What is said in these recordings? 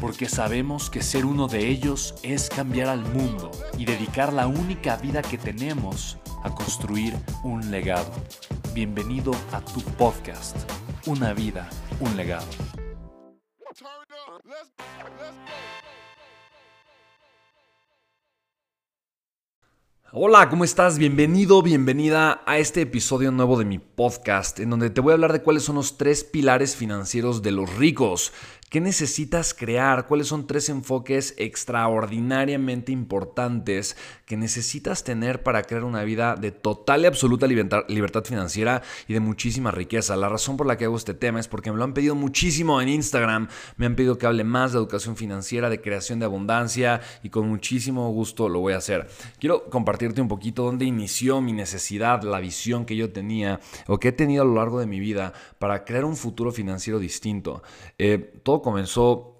porque sabemos que ser uno de ellos es cambiar al mundo y dedicar la única vida que tenemos a construir un legado. Bienvenido a tu podcast, Una vida, un legado. Hola, ¿cómo estás? Bienvenido, bienvenida a este episodio nuevo de mi podcast, en donde te voy a hablar de cuáles son los tres pilares financieros de los ricos. ¿Qué necesitas crear? ¿Cuáles son tres enfoques extraordinariamente importantes que necesitas tener para crear una vida de total y absoluta libertad financiera y de muchísima riqueza? La razón por la que hago este tema es porque me lo han pedido muchísimo en Instagram, me han pedido que hable más de educación financiera, de creación de abundancia y con muchísimo gusto lo voy a hacer. Quiero compartirte un poquito dónde inició mi necesidad, la visión que yo tenía o que he tenido a lo largo de mi vida para crear un futuro financiero distinto. Eh, comenzó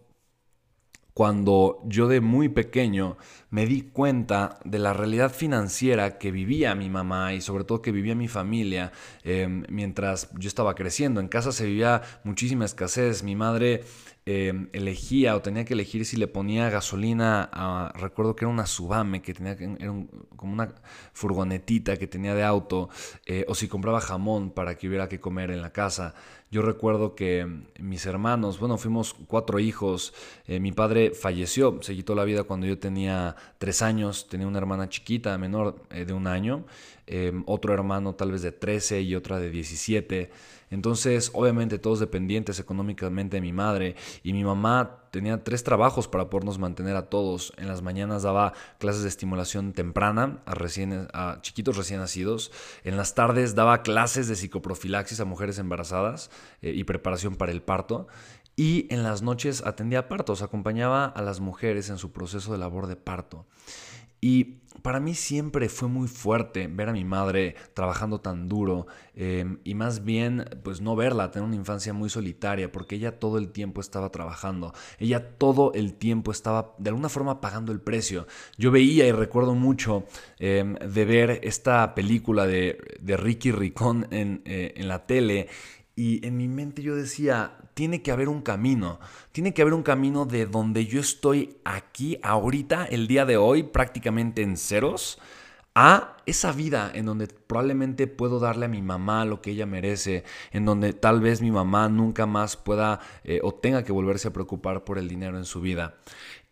cuando yo de muy pequeño me di cuenta de la realidad financiera que vivía mi mamá y sobre todo que vivía mi familia em, mientras yo estaba creciendo. En casa se vivía muchísima escasez. Mi madre em, elegía o tenía que elegir si le ponía gasolina a, recuerdo que era una Subame, que tenía era como una furgonetita que tenía de auto, eh, o si compraba jamón para que hubiera que comer en la casa. Yo recuerdo que mis hermanos, bueno, fuimos cuatro hijos, eh, mi padre falleció, se quitó la vida cuando yo tenía tres años, tenía una hermana chiquita, menor eh, de un año, em, otro hermano tal vez de 13 y otra de 17. Entonces, obviamente todos dependientes económicamente de mi madre y mi mamá tenía tres trabajos para podernos mantener a todos. En las mañanas daba clases de estimulación temprana a, recién, a chiquitos recién nacidos. En las tardes daba clases de psicoprofilaxis a mujeres embarazadas eh, y preparación para el parto. Y en las noches atendía partos, acompañaba a las mujeres en su proceso de labor de parto. Y para mí siempre fue muy fuerte ver a mi madre trabajando tan duro em, y más bien pues no verla, tener una infancia muy solitaria porque ella todo el tiempo estaba trabajando, ella todo el tiempo estaba de alguna forma pagando el precio. Yo veía y recuerdo mucho em, de ver esta película de, Ricky Ricón en, eh, en la tele y en mi mente yo decía, tiene que haber un camino, tiene que haber un camino de donde yo estoy aquí, ahorita, el día de hoy, prácticamente en ceros, a esa vida en donde probablemente puedo darle a mi mamá lo que ella merece, en donde tal vez mi mamá nunca más pueda eh, o tenga que volverse a preocupar por el dinero en su vida.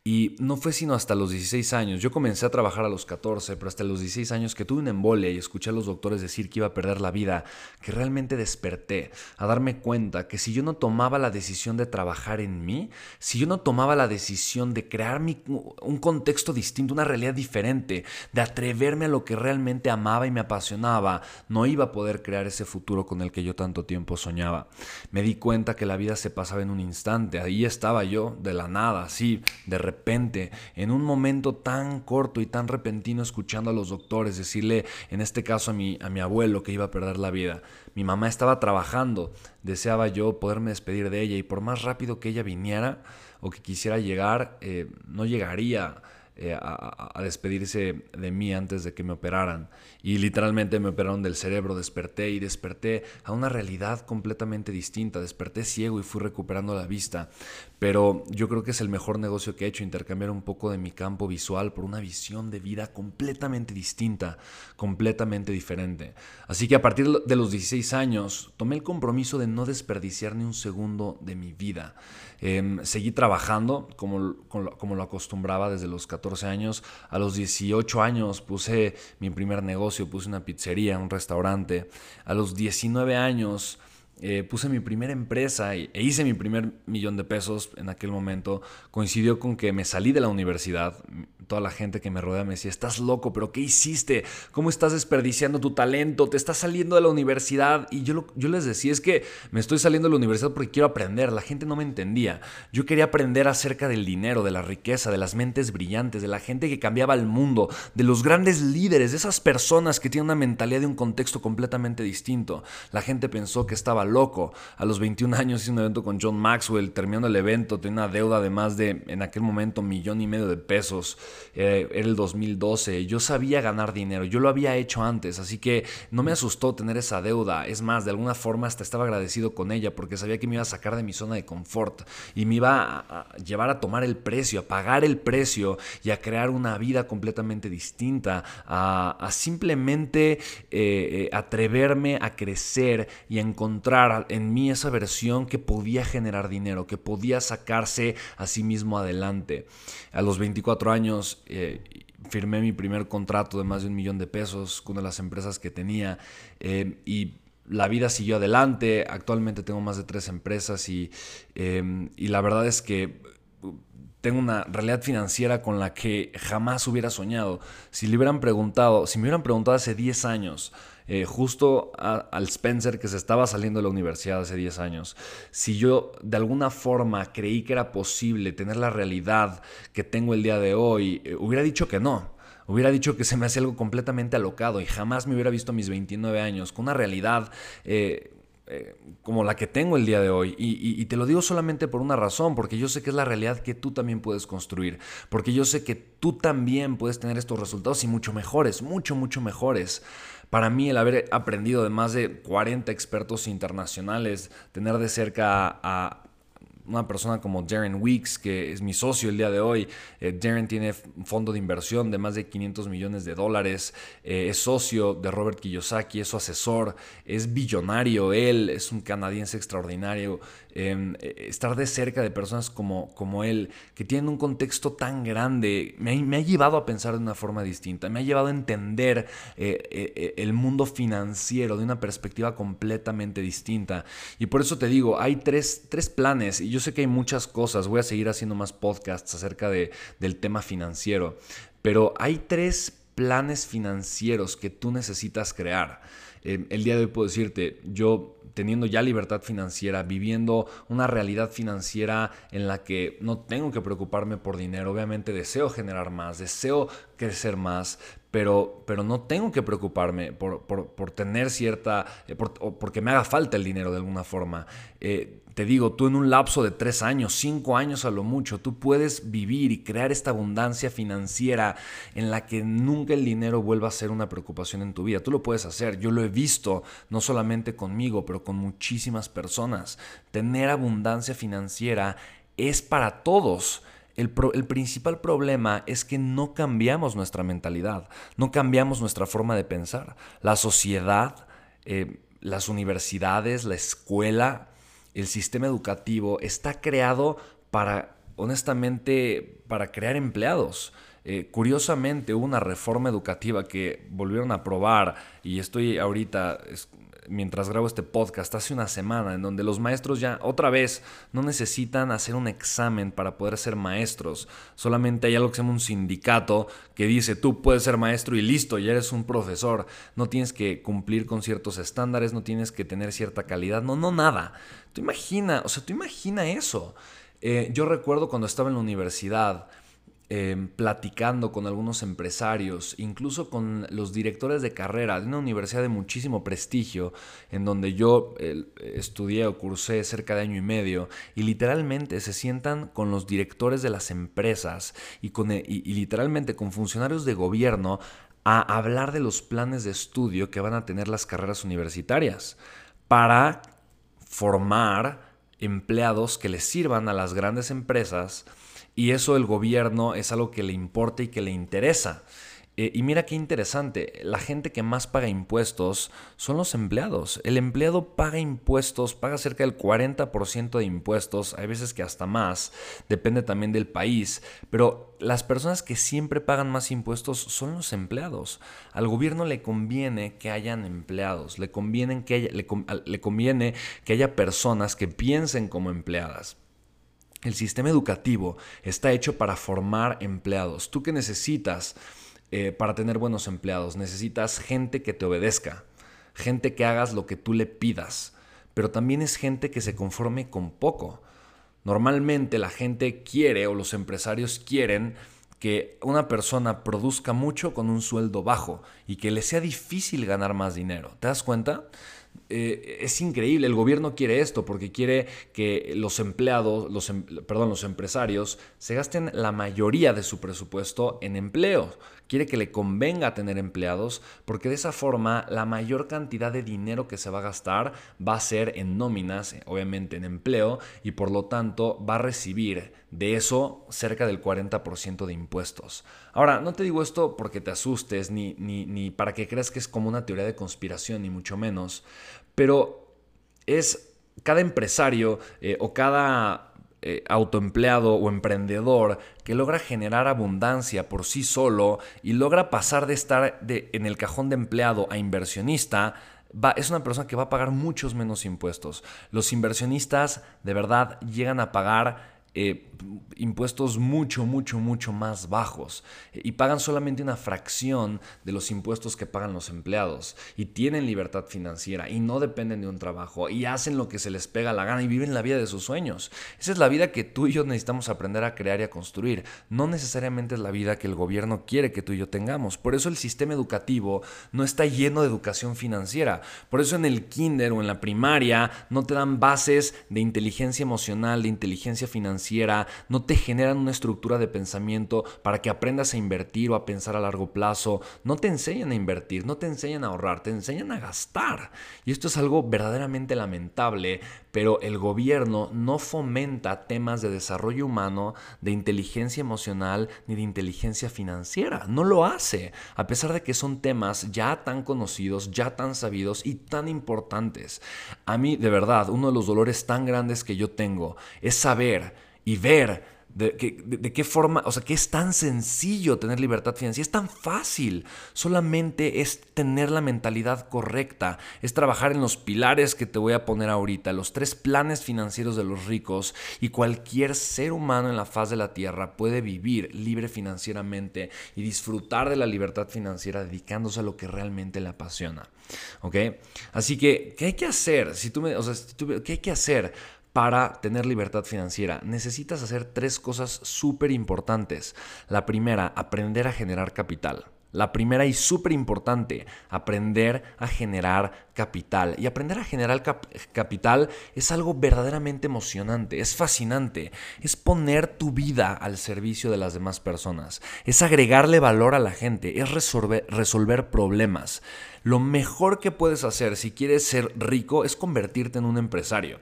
Y no fue sino hasta los 16 años, yo comencé a trabajar a los 14, pero hasta los 16 años que tuve una embolia y escuché a los doctores decir que iba a perder la vida, que realmente desperté a darme cuenta que si yo no tomaba la decisión de trabajar en mí, si yo no tomaba la decisión de crear un contexto distinto, una realidad diferente, de atreverme a lo que realmente amaba y me apasionaba, no iba a poder crear ese futuro con el que yo tanto tiempo soñaba. Me di cuenta que la vida se pasaba en un instante, ahí estaba yo, de la nada, así, de repente repente, en un momento tan corto y tan repentino, escuchando a los doctores decirle, en este caso a mi, a mi abuelo, que iba a perder la vida. Mi mamá estaba trabajando, deseaba yo poderme despedir de ella y por más rápido que ella viniera o que quisiera llegar, eh, no llegaría eh, a, despedirse de mí antes de que me operaran. Y literalmente me operaron del cerebro, desperté y desperté a una realidad completamente distinta. Desperté ciego y fui recuperando la vista. Pero yo creo que es el mejor negocio que he hecho, intercambiar un poco de mi campo visual por una visión de vida completamente distinta, completamente diferente. Así que a partir de los 16 años tomé el compromiso de no desperdiciar ni un segundo de mi vida. Em, seguí trabajando como, como, lo acostumbraba desde los 14 14 años. A los 18 años puse mi primer negocio, puse una pizzería, un restaurante. A los 19 años eh, puse mi primera empresa e hice mi primer millón de pesos en aquel momento. Coincidió con que me salí de la universidad. Toda la gente que me rodea me decía, estás loco, pero ¿qué hiciste? ¿Cómo estás desperdiciando tu talento? Te estás saliendo de la universidad. Y yo, yo les decía, es que me estoy saliendo de la universidad porque quiero aprender. La gente no me entendía. Yo quería aprender acerca del dinero, de la riqueza, de las mentes brillantes, de la gente que cambiaba el mundo, de los grandes líderes, de esas personas que tienen una mentalidad de un contexto completamente distinto. La gente pensó que estaba loco. A los 21 años hice un evento con John Maxwell, terminando el evento, tenía una deuda de más de, en aquel momento, millón y medio de pesos. Eh, era el 2012. Yo sabía ganar dinero, yo lo había hecho antes, así que no me asustó tener esa deuda. Es más, de alguna forma hasta estaba agradecido con ella porque sabía que me iba a sacar de mi zona de confort y me iba a, llevar a tomar el precio, a pagar el precio y a crear una vida completamente distinta, a, simplemente eh, eh, atreverme a crecer y a encontrar en mí esa versión que podía generar dinero, que podía sacarse a sí mismo adelante. A los 24 años eh, firmé mi primer contrato de más de un millón de pesos con una de las empresas que tenía eh, y la vida siguió adelante. Actualmente tengo más de tres empresas y, em, y la verdad es que tengo una realidad financiera con la que jamás hubiera soñado. Si le hubieran preguntado, si me hubieran preguntado hace 10 años, eh, justo al Spencer que se estaba saliendo de la universidad hace 10 años, si yo de alguna forma creí que era posible tener la realidad que tengo el día de hoy, eh, hubiera dicho que no. Hubiera dicho que se me hacía algo completamente alocado y jamás me hubiera visto a mis 29 años con una realidad eh, como la que tengo el día de hoy. y, te lo digo solamente por una razón, porque yo sé que es la realidad que tú también puedes construir, porque yo sé que tú también puedes tener estos resultados y mucho mejores, mucho, mucho mejores. Para mí el haber aprendido de más de 40 expertos internacionales, tener de cerca a una persona como Darren Weeks, que es mi socio el día de hoy. Eh, Darren tiene fondo de inversión de más de 500 millones de dólares. Eh, es socio de Robert Kiyosaki, es su asesor, es billonario. Él es un canadiense extraordinario. Em, eh, estar de cerca de personas como, como él, que tienen un contexto tan grande, me ha, llevado a pensar de una forma distinta. Me ha llevado a entender el mundo financiero de una perspectiva completamente distinta. Y por eso te digo, hay tres, tres planes. Y yo sé que hay muchas cosas, voy a seguir haciendo más podcasts acerca de, del tema financiero, pero hay tres planes financieros que tú necesitas crear. Eh, el día de hoy puedo decirte, yo teniendo ya libertad financiera, viviendo una realidad financiera en la que no tengo que preocuparme por dinero, obviamente deseo generar más, deseo crecer más, pero, pero no tengo que preocuparme por, tener cierta, eh, porque me haga falta el dinero de alguna forma. Eh, te digo, tú en un lapso de tres años, cinco años a lo mucho, tú puedes vivir y crear esta abundancia financiera en la que nunca el dinero vuelva a ser una preocupación en tu vida. Tú lo puedes hacer. Yo lo he visto, no solamente conmigo, pero con muchísimas personas. Tener abundancia financiera es para todos. El, principal problema es que no cambiamos nuestra mentalidad, no cambiamos nuestra forma de pensar. La sociedad, eh, las universidades, la escuela, el sistema educativo está creado para, honestamente, para crear empleados. Eh, curiosamente hubo una reforma educativa que volvieron a aprobar y estoy ahorita mientras grabo este podcast, hace una semana, en donde los maestros ya otra vez no necesitan hacer un examen para poder ser maestros. Solamente hay algo que se llama un sindicato que dice tú puedes ser maestro y listo, ya eres un profesor. No tienes que cumplir con ciertos estándares, no tienes que tener cierta calidad, no, no, nada. Tú imagina, o sea, tú imagina eso. Eh, yo recuerdo cuando estaba en la universidad, Em, platicando con algunos empresarios, incluso con los directores de carrera de una universidad de muchísimo prestigio, en donde yo estudié o cursé cerca de año y medio, y literalmente se sientan con los directores de las empresas y, con, e, y literalmente con funcionarios de gobierno a hablar de los planes de estudio que van a tener las carreras universitarias para formar empleados que les sirvan a las grandes empresas y eso el gobierno es algo que le importa y que le interesa. Eh, y mira qué interesante, la gente que más paga impuestos son los empleados. El empleado paga impuestos, paga cerca del 40% de impuestos, hay veces que hasta más, depende también del país, pero las personas que siempre pagan más impuestos son los empleados. Al gobierno le conviene que hayan empleados, le que haya, le conviene que haya personas que piensen como empleadas. El sistema educativo está hecho para formar empleados. ¿Tú qué necesitas? Eh, para tener buenos empleados. Necesitas gente que te obedezca, gente que hagas lo que tú le pidas, pero también es gente que se conforme con poco. Normalmente la gente quiere o los empresarios quieren que una persona produzca mucho con un sueldo bajo y que le sea difícil ganar más dinero. ¿Te das cuenta? Eh, es increíble, el gobierno quiere esto porque quiere que los empleados, los, em, perdón, los empresarios se gasten la mayoría de su presupuesto en empleo. Quiere que le convenga tener empleados porque de esa forma la mayor cantidad de dinero que se va a gastar va a ser en nóminas, obviamente en empleo, y por lo tanto va a recibir de eso cerca del 40% de impuestos. Ahora, no te digo esto porque te asustes ni, ni, ni para que creas que es como una teoría de conspiración, ni mucho menos, pero es cada empresario eh, o cada eh, autoempleado o emprendedor que logra generar abundancia por sí solo y logra pasar de estar en el cajón de empleado a inversionista, Va, es una persona que va a pagar muchos menos impuestos. Los inversionistas de verdad llegan a pagar eh, impuestos mucho, mucho, mucho más bajos y pagan solamente una fracción de los impuestos que pagan los empleados y tienen libertad financiera y no dependen de un trabajo y hacen lo que se les pega la gana y viven la vida de sus sueños. Esa es la vida que tú y yo necesitamos aprender a crear y a construir. No necesariamente es la vida que el gobierno quiere que tú y yo tengamos. Por eso el sistema educativo no está lleno de educación financiera. Por eso en el kinder o en la primaria no te dan bases de inteligencia emocional, de inteligencia financiera no te generan una estructura de pensamiento para que aprendas a invertir o a pensar a largo plazo, no te enseñan a invertir, no te enseñan a ahorrar, te enseñan a gastar. Y esto es algo verdaderamente lamentable, pero el gobierno no fomenta temas de desarrollo humano, de inteligencia emocional ni de inteligencia financiera. No lo hace, a pesar de que son temas ya tan conocidos, ya tan sabidos y tan importantes. A mí, de verdad, uno de los dolores tan grandes que yo tengo es saber y ver de, qué forma, o sea, que es tan sencillo tener libertad financiera, es tan fácil, solamente es tener la mentalidad correcta, es trabajar en los pilares que te voy a poner ahorita, los tres planes financieros de los ricos y cualquier ser humano en la faz de la tierra puede vivir libre financieramente y disfrutar de la libertad financiera dedicándose a lo que realmente le apasiona. ¿Ok? Así que, ¿qué hay que hacer? Si tú me, o sea, ¿qué hay que hacer? Para tener libertad financiera, necesitas hacer tres cosas súper importantes. La primera, aprender a generar capital. La primera y súper importante, aprender a generar capital. Y aprender a generar capital es algo verdaderamente emocionante, es fascinante, es poner tu vida al servicio de las demás personas, es agregarle valor a la gente, es resolver, resolver problemas. Lo mejor que puedes hacer si quieres ser rico es convertirte en un empresario.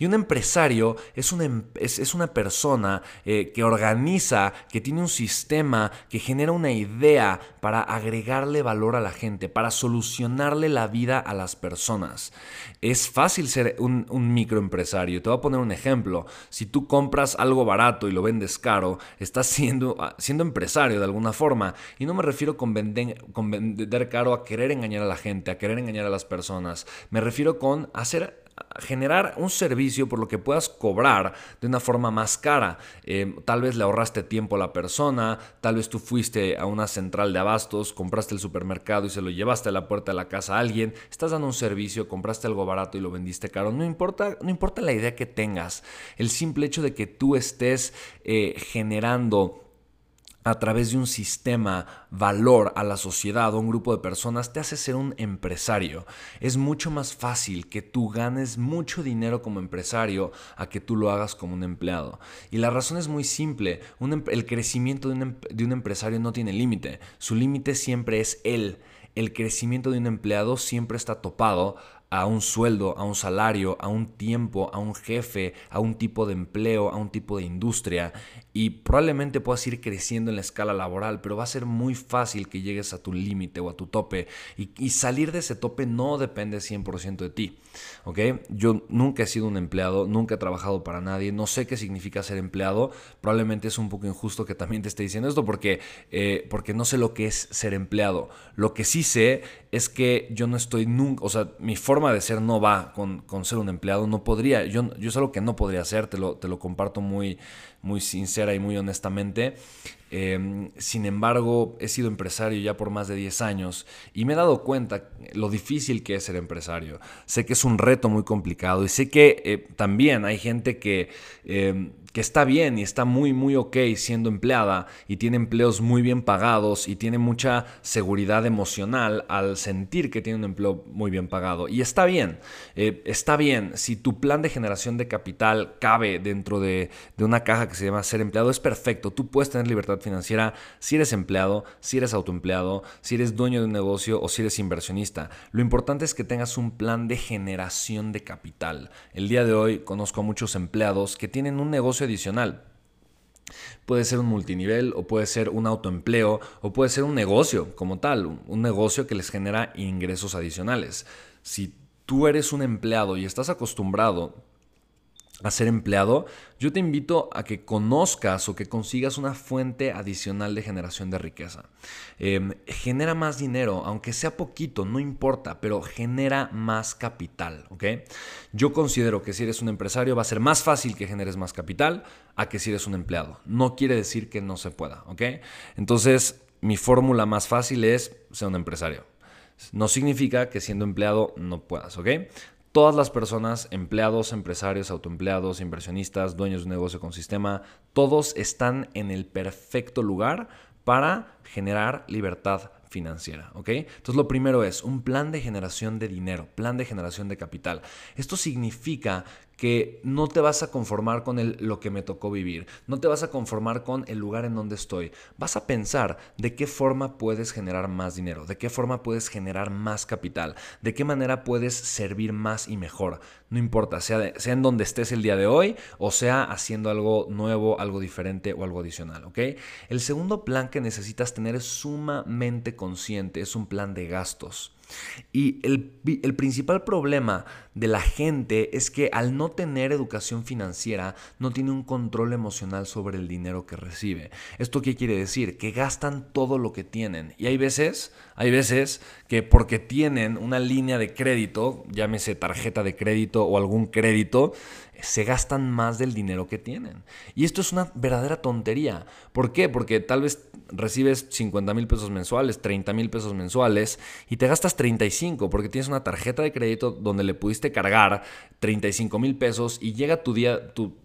Y un empresario es una, em, es, una persona eh, que organiza, que tiene un sistema, que genera una idea para agregarle valor a la gente, para solucionarle la vida a las personas. Es fácil ser un, microempresario. Te voy a poner un ejemplo. Si tú compras algo barato y lo vendes caro, estás siendo, ah, siendo empresario de alguna forma. Y no me refiero con vender, con vender caro a querer engañar a la gente, a querer engañar a las personas. Me refiero con hacer generar un servicio por lo que puedas cobrar de una forma más cara. Eh, tal vez le ahorraste tiempo a la persona, tal vez tú fuiste a una central de abastos, compraste el supermercado y se lo llevaste a la puerta de la casa a alguien, estás dando un servicio, compraste algo barato y lo vendiste caro. No importa, no importa la idea que tengas, el simple hecho de que tú estés eh, generando a través de un sistema valor a la sociedad o un grupo de personas te hace ser un empresario. Es mucho más fácil que tú ganes mucho dinero como empresario a que tú lo hagas como un empleado. Y la razón es muy simple. El crecimiento em, de un empresario no tiene límite. Su límite siempre es él. El crecimiento de un empleado siempre está topado a un sueldo, a un salario, a un tiempo, a un jefe, a un tipo de empleo, a un tipo de industria y probablemente puedas ir creciendo en la escala laboral, pero va a ser muy fácil que llegues a tu límite o a tu tope y, salir de ese tope no depende 100% de ti. ¿ok? Yo nunca he sido un empleado, nunca he trabajado para nadie, no sé qué significa ser empleado, probablemente es un poco injusto que también te esté diciendo esto porque, eh, porque no sé lo que es ser empleado. Lo que sí sé es que yo no estoy nunca, o sea, mi forma de ser no va con, ser un empleado, no podría, yo, yo es algo que no podría hacer, te lo, te lo comparto muy, muy sincera y muy honestamente. Em, sin embargo, he sido empresario ya por más de 10 años y me he dado cuenta lo difícil que es ser empresario. Sé que es un reto muy complicado y sé que eh, también hay gente que em, que está bien y está muy, muy ok siendo empleada y tiene empleos muy bien pagados y tiene mucha seguridad emocional al sentir que tiene un empleo muy bien pagado. Y está bien, eh, está bien. Si tu plan de generación de capital cabe dentro de, de, una caja que se llama ser empleado, es perfecto. Tú puedes tener libertad financiera si eres empleado, si eres autoempleado, si eres dueño de un negocio o si eres inversionista. Lo importante es que tengas un plan de generación de capital. El día de hoy conozco a muchos empleados que tienen un negocio adicional. Puede ser un multinivel o puede ser un autoempleo o puede ser un negocio como tal, un negocio que les genera ingresos adicionales. Si tú eres un empleado y estás acostumbrado a ser empleado, yo te invito a que conozcas o que consigas una fuente adicional de generación de riqueza. Em, genera más dinero, aunque sea poquito, no importa, pero genera más capital, ¿ok? Yo considero que si eres un empresario va a ser más fácil que generes más capital a que si eres un empleado. No quiere decir que no se pueda, ¿ok? Entonces, mi fórmula más fácil es ser un empresario. No significa que siendo empleado no puedas, ¿ok? Todas las personas, empleados, empresarios, autoempleados, inversionistas, dueños de un negocio con sistema, todos están en el perfecto lugar para generar libertad financiera, ¿ok? Entonces lo primero es un plan de generación de dinero, plan de generación de capital. Esto significa que no te vas a conformar con el, lo que me tocó vivir, no te vas a conformar con el lugar en donde estoy, vas a pensar de qué forma puedes generar más dinero, de qué forma puedes generar más capital, de qué manera puedes servir más y mejor, no importa, sea, sea en donde estés el día de hoy o sea haciendo algo nuevo, algo diferente o algo adicional, ¿ok? El segundo plan que necesitas tener es sumamente consciente, es un plan de gastos. Y el, principal problema de la gente es que al no tener educación financiera no tiene un control emocional sobre el dinero que recibe. ¿Esto qué quiere decir? Que gastan todo lo que tienen. Y hay veces, hay veces que porque tienen una línea de crédito, llámese tarjeta de crédito o algún crédito, se gastan más del dinero que tienen. Y esto es una verdadera tontería. ¿Por qué? Porque tal vez recibes 50 mil pesos mensuales, 30 mil pesos mensuales y te gastas 35 porque tienes una tarjeta de crédito donde le pudiste cargar 35 mil pesos y llega tu día, tu,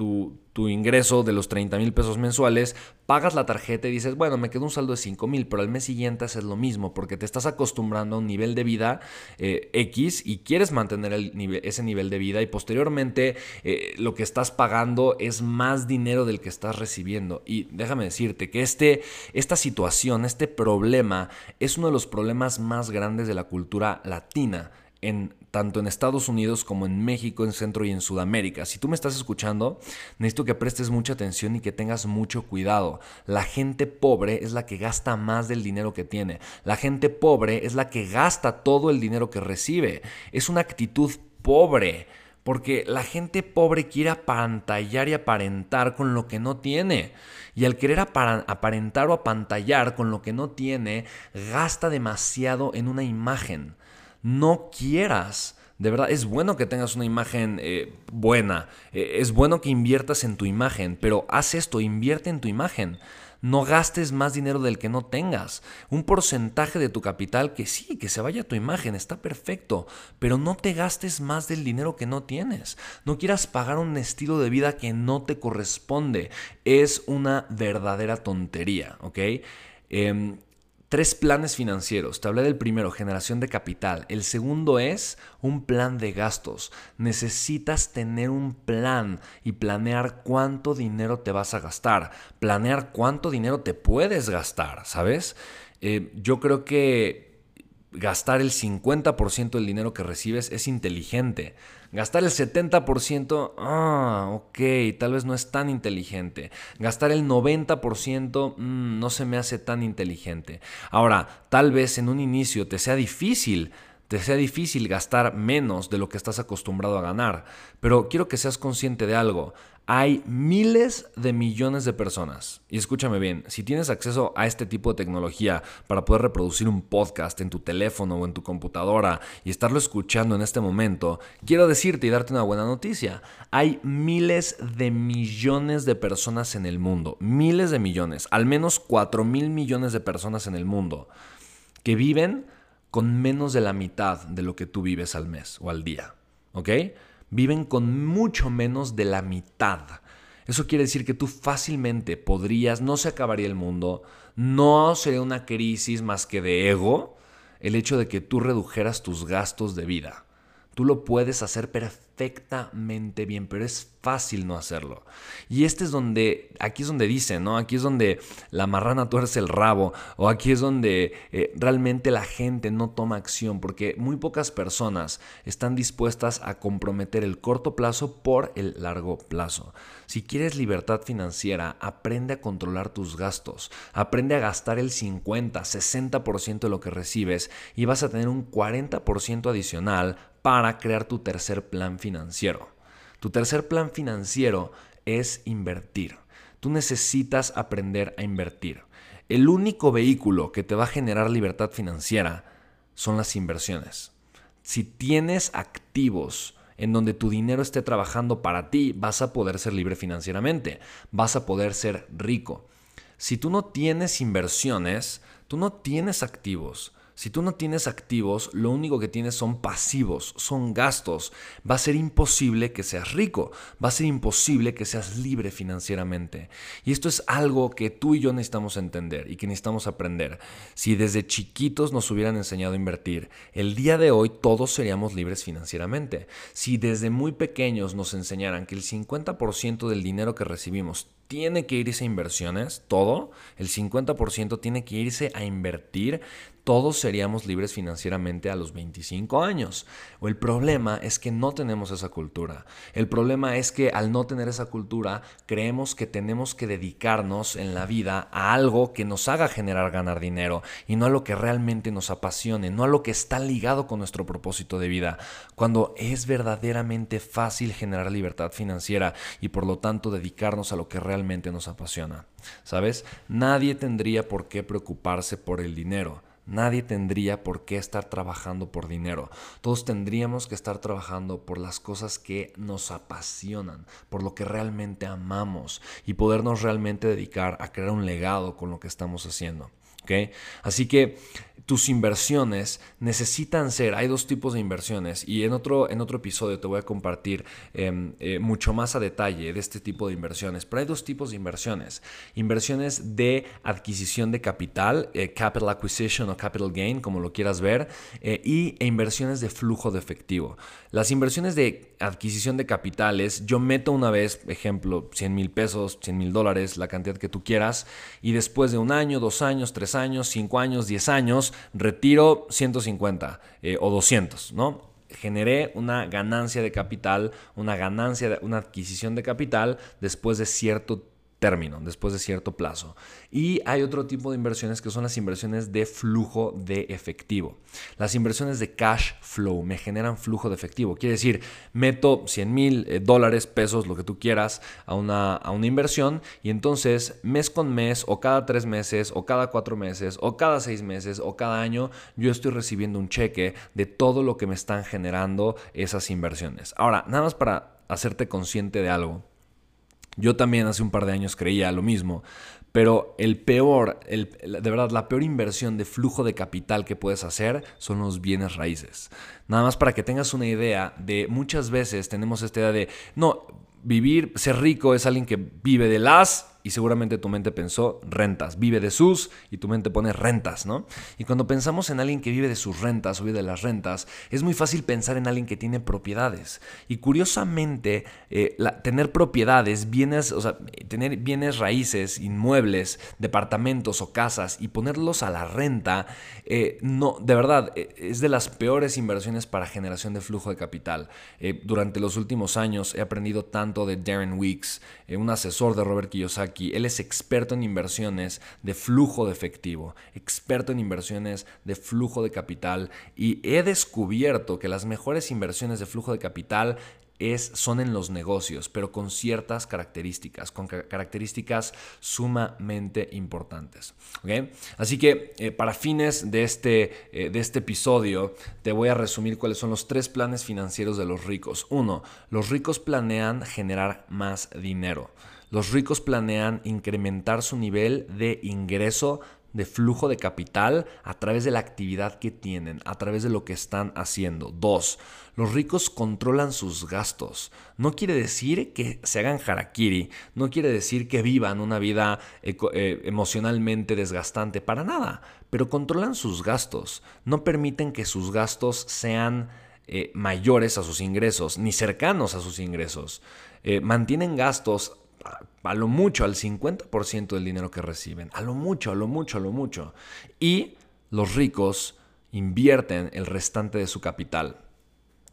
tu, ingreso de los 30 mil pesos mensuales, pagas la tarjeta y dices, bueno, me quedó un saldo de 5 mil, pero al mes siguiente haces lo mismo porque te estás acostumbrando a un nivel de vida eh, X y quieres mantener ese nivel de vida y posteriormente eh, lo que estás pagando es más dinero del que estás recibiendo. Y déjame decirte que este, esta situación, este problema es uno de los problemas más grandes de la cultura latina en tanto en Estados Unidos como en México, en Centro y en Sudamérica. Si tú me estás escuchando, necesito que prestes mucha atención y que tengas mucho cuidado. La gente pobre es la que gasta más del dinero que tiene. La gente pobre es la que gasta todo el dinero que recibe. Es una actitud pobre. Porque la gente pobre quiere apantallar y aparentar con lo que no tiene. Y al querer aparentar o apantallar con lo que no tiene, gasta demasiado en una imagen no quieras. De verdad, es bueno que tengas una imagen eh, buena, eh, es bueno que inviertas en tu imagen, pero haz esto, invierte en tu imagen. No gastes más dinero del que no tengas. Un porcentaje de tu capital que sí, que se vaya a tu imagen, está perfecto, pero no te gastes más del dinero que no tienes. No quieras pagar un estilo de vida que no te corresponde. Es una verdadera tontería, ¿ok? Em, Tres planes financieros. Te hablé del primero, generación de capital. El segundo es un plan de gastos. Necesitas tener un plan y planear cuánto dinero te vas a gastar. Planear cuánto dinero te puedes gastar, ¿sabes? Eh, yo creo que gastar el 50% del dinero que recibes es inteligente. Gastar el 70%, ah, ok, tal vez no es tan inteligente. Gastar el 90% mm, no se me hace tan inteligente. Ahora, tal vez en un inicio te sea difícil te sea difícil gastar menos de lo que estás acostumbrado a ganar. Pero quiero que seas consciente de algo. Hay miles de millones de personas. Y escúchame bien, si tienes acceso a este tipo de tecnología para poder reproducir un podcast en tu teléfono o en tu computadora y estarlo escuchando en este momento, quiero decirte y darte una buena noticia. Hay miles de millones de personas en el mundo. Miles de millones. Al menos 4 mil millones de personas en el mundo que viven con menos de la mitad de lo que tú vives al mes o al día. ¿Ok? Viven con mucho menos de la mitad. Eso quiere decir que tú fácilmente podrías, no se acabaría el mundo, no sería una crisis más que de ego el hecho de que tú redujeras tus gastos de vida. Tú lo puedes hacer perfectamente bien, pero es fácil no hacerlo. Y este es donde, aquí es donde dice, ¿no? Aquí es donde la marrana tuerce el rabo, o aquí es donde eh, realmente la gente no toma acción, porque muy pocas personas están dispuestas a comprometer el corto plazo por el largo plazo. Si quieres libertad financiera, aprende a controlar tus gastos, aprende a gastar el 50, 60% de lo que recibes y vas a tener un 40% adicional para crear tu tercer plan financiero. Tu tercer plan financiero es invertir. Tú necesitas aprender a invertir. El único vehículo que te va a generar libertad financiera son las inversiones. Si tienes activos en donde tu dinero esté trabajando para ti, vas a poder ser libre financieramente, vas a poder ser rico. Si tú no tienes inversiones, tú no tienes activos, si tú no tienes activos, lo único que tienes son pasivos, son gastos. Va a ser imposible que seas rico, va a ser imposible que seas libre financieramente. Y esto es algo que tú y yo necesitamos entender y que necesitamos aprender. Si desde chiquitos nos hubieran enseñado a invertir, el día de hoy todos seríamos libres financieramente. Si desde muy pequeños nos enseñaran que el 50% del dinero que recibimos tiene que irse a inversiones, todo, el 50% tiene que irse a invertir, todos seríamos libres financieramente a los 25 años. O el problema es que no tenemos esa cultura. El problema es que al no tener esa cultura, creemos que tenemos que dedicarnos en la vida a algo que nos haga generar ganar dinero y no a lo que realmente nos apasione, no a lo que está ligado con nuestro propósito de vida, cuando es verdaderamente fácil generar libertad financiera y por lo tanto dedicarnos a lo que realmente nos apasiona. ¿Sabes? Nadie tendría por qué preocuparse por el dinero. Nadie tendría por qué estar trabajando por dinero. Todos tendríamos que estar trabajando por las cosas que nos apasionan, por lo que realmente amamos y podernos realmente dedicar a crear un legado con lo que estamos haciendo. Así que tus inversiones necesitan ser, hay dos tipos de inversiones y en otro, en otro episodio te voy a compartir em, eh, mucho más a detalle de este tipo de inversiones, pero hay dos tipos de inversiones. Inversiones de adquisición de capital, eh, capital acquisition o capital gain, como lo quieras ver, eh, y e inversiones de flujo de efectivo. Las inversiones de adquisición de capitales, yo meto una vez, ejemplo, 100 mil pesos, 100 mil dólares, la cantidad que tú quieras, y después de un año, dos años, tres años, cinco años, diez años, retiro 150 eh, o 200, ¿no? Generé una ganancia de capital, una ganancia, una adquisición de capital después de cierto término, después de cierto plazo. Y hay otro tipo de inversiones que son las inversiones de flujo de efectivo. Las inversiones de cash flow me generan flujo de efectivo. Quiere decir, meto 100 mil eh, dólares, pesos, lo que tú quieras, a una, a una inversión y entonces mes con mes o cada tres meses o cada cuatro meses o cada seis meses o cada año yo estoy recibiendo un cheque de todo lo que me están generando esas inversiones. Ahora, nada más para hacerte consciente de algo. Yo también hace un par de años creía lo mismo, pero el peor, el, de verdad, la peor inversión de flujo de capital que puedes hacer son los bienes raíces. Nada más para que tengas una idea de muchas veces tenemos esta idea de, no, vivir, ser rico es alguien que vive de las y seguramente tu mente pensó rentas, vive de sus y tu mente pone rentas, ¿no? Y cuando pensamos en alguien que vive de sus rentas o vive de las rentas, es muy fácil pensar en alguien que tiene propiedades. Y curiosamente, eh, tener propiedades, bienes, o sea, tener bienes raíces, inmuebles, departamentos o casas y ponerlos a la renta, eh, no, de verdad, eh, es de las peores inversiones para generación de flujo de capital. durante los últimos años he aprendido tanto de Darren Weeks, un asesor de Robert Kiyosaki. Él es experto en inversiones de flujo de efectivo, experto en inversiones de flujo de capital y he descubierto que las mejores inversiones de flujo de capital es, son en los negocios, pero con ciertas características, con características sumamente importantes. Así que eh, para fines de este, eh, de este episodio, te voy a resumir cuáles son los tres planes financieros de los ricos. Uno, los ricos planean generar más dinero. Los ricos planean incrementar su nivel de ingreso de flujo de capital a través de la actividad que tienen, a través de lo que están haciendo. Dos, los ricos controlan sus gastos. No quiere decir que se hagan harakiri, no quiere decir que vivan una vida eh, emocionalmente desgastante, para nada, pero controlan sus gastos. No permiten que sus gastos sean eh, mayores a sus ingresos, ni cercanos a sus ingresos. Eh, mantienen gastos a lo mucho al 50% del dinero que reciben, a lo mucho, a lo mucho, a lo mucho. Y los ricos invierten el restante de su capital,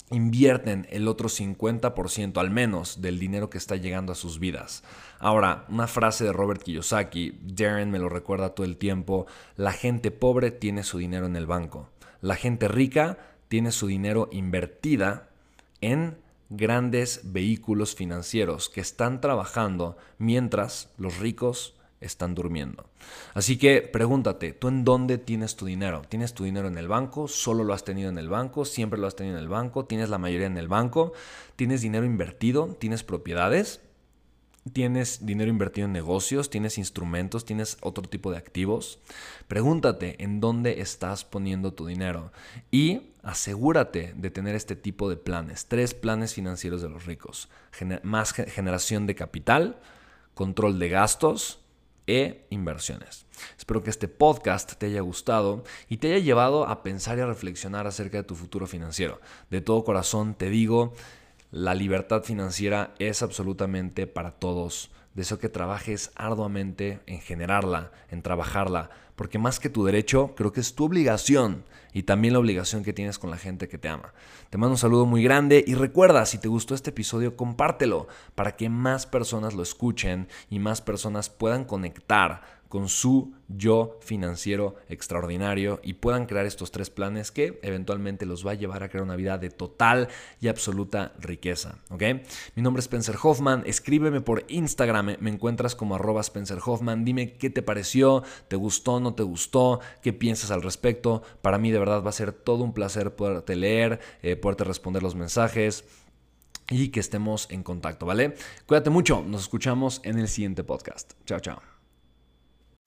invierten el otro 50% al menos del dinero que está llegando a sus vidas. Ahora, una frase de Robert Kiyosaki, Darren me lo recuerda todo el tiempo, la gente pobre tiene su dinero en el banco, la gente rica tiene su dinero invertida en grandes vehículos financieros que están trabajando mientras los ricos están durmiendo. Así que pregúntate, ¿tú en dónde tienes tu dinero? ¿Tienes tu dinero en el banco? ¿Solo lo has tenido en el banco? ¿Siempre lo has tenido en el banco? ¿Tienes la mayoría en el banco? ¿Tienes dinero invertido? ¿Tienes propiedades? ¿Tienes dinero invertido en negocios? ¿Tienes instrumentos? ¿Tienes otro tipo de activos? Pregúntate en dónde estás poniendo tu dinero y asegúrate de tener este tipo de planes. Tres planes financieros de los ricos. más generación de capital, control de gastos e inversiones. Espero que este podcast te haya gustado y te haya llevado a pensar y a reflexionar acerca de tu futuro financiero. De todo corazón te digo, la libertad financiera es absolutamente para todos. Deseo que trabajes arduamente en generarla, en trabajarla, porque más que tu derecho, creo que es tu obligación y también la obligación que tienes con la gente que te ama. Te mando un saludo muy grande y recuerda, si te gustó este episodio, compártelo para que más personas lo escuchen y más personas puedan conectar con su yo financiero extraordinario y puedan crear estos tres planes que eventualmente los va a llevar a crear una vida de total y absoluta riqueza. ¿ok? Mi nombre es Spencer Hoffman, escríbeme por Instagram, me encuentras como arroba Spencer Hoffman, dime qué te pareció, te gustó, no te gustó, qué piensas al respecto. Para mí de verdad va a ser todo un placer poderte leer, eh, poderte responder los mensajes y que estemos en contacto, ¿vale? Cuídate mucho, nos escuchamos en el siguiente podcast. Chao, chao.